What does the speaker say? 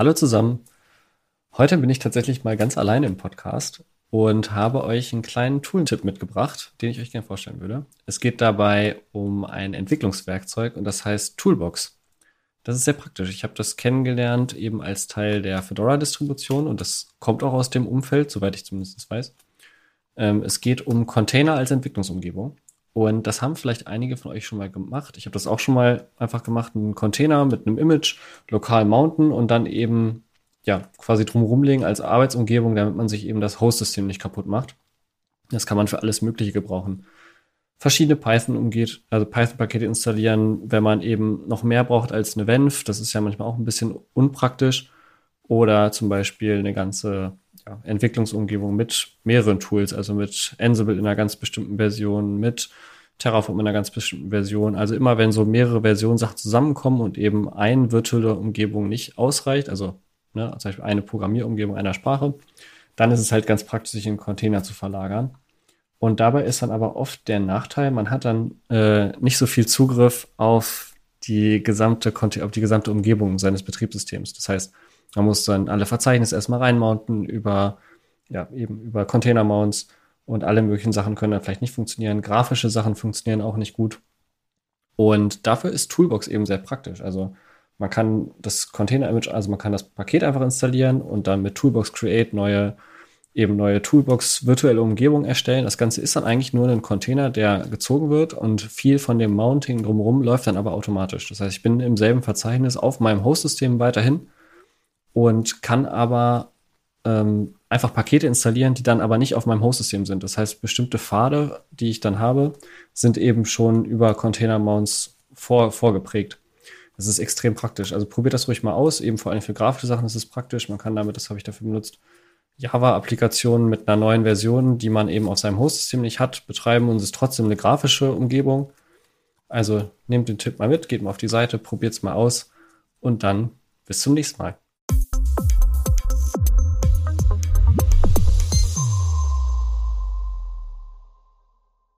Hallo zusammen. Heute bin ich tatsächlich mal ganz alleine im Podcast und habe euch einen kleinen Tooltip mitgebracht, den ich euch gerne vorstellen würde. Es geht dabei um ein Entwicklungswerkzeug und das heißt Toolbox. Das ist sehr praktisch. Ich habe das kennengelernt eben als Teil der Fedora-Distribution und das kommt auch aus dem Umfeld, soweit ich zumindest weiß. Ähm, es geht um Container als Entwicklungsumgebung. Und das haben vielleicht einige von euch schon mal gemacht. Ich habe das auch schon mal einfach gemacht, einen Container mit einem Image lokal mounten und dann eben ja quasi drumherum legen als Arbeitsumgebung, damit man sich eben das Host-System nicht kaputt macht. Das kann man für alles Mögliche gebrauchen. Verschiedene Python umgeht, also Python-Pakete installieren, wenn man eben noch mehr braucht als eine Venv. Das ist ja manchmal auch ein bisschen unpraktisch. Oder zum Beispiel eine ganze ja, Entwicklungsumgebung mit mehreren Tools, also mit Ansible in einer ganz bestimmten Version, mit Terraform in einer ganz bestimmten Version. Also immer wenn so mehrere Versionsachen zusammenkommen und eben eine virtuelle Umgebung nicht ausreicht, also ne, zum Beispiel eine Programmierumgebung einer Sprache, dann ist es halt ganz praktisch, sich in Container zu verlagern. Und dabei ist dann aber oft der Nachteil, man hat dann äh, nicht so viel Zugriff auf die gesamte, auf die gesamte Umgebung seines Betriebssystems. Das heißt, man muss dann alle Verzeichnisse erstmal reinmounten über, ja, eben über Container-Mounts und alle möglichen Sachen können dann vielleicht nicht funktionieren. Grafische Sachen funktionieren auch nicht gut. Und dafür ist Toolbox eben sehr praktisch. Also man kann das Container-Image, also man kann das Paket einfach installieren und dann mit Toolbox Create neue, eben neue Toolbox virtuelle Umgebung erstellen. Das Ganze ist dann eigentlich nur ein Container, der gezogen wird und viel von dem Mounting drumherum läuft dann aber automatisch. Das heißt, ich bin im selben Verzeichnis auf meinem Host-System weiterhin und kann aber ähm, einfach Pakete installieren, die dann aber nicht auf meinem Host-System sind. Das heißt, bestimmte Pfade, die ich dann habe, sind eben schon über Container-Mounts vor, vorgeprägt. Das ist extrem praktisch. Also probiert das ruhig mal aus. Eben vor allem für grafische Sachen ist es praktisch. Man kann damit, das habe ich dafür benutzt, Java-Applikationen mit einer neuen Version, die man eben auf seinem Host-System nicht hat, betreiben und es ist trotzdem eine grafische Umgebung. Also nehmt den Tipp mal mit, geht mal auf die Seite, probiert es mal aus und dann bis zum nächsten Mal.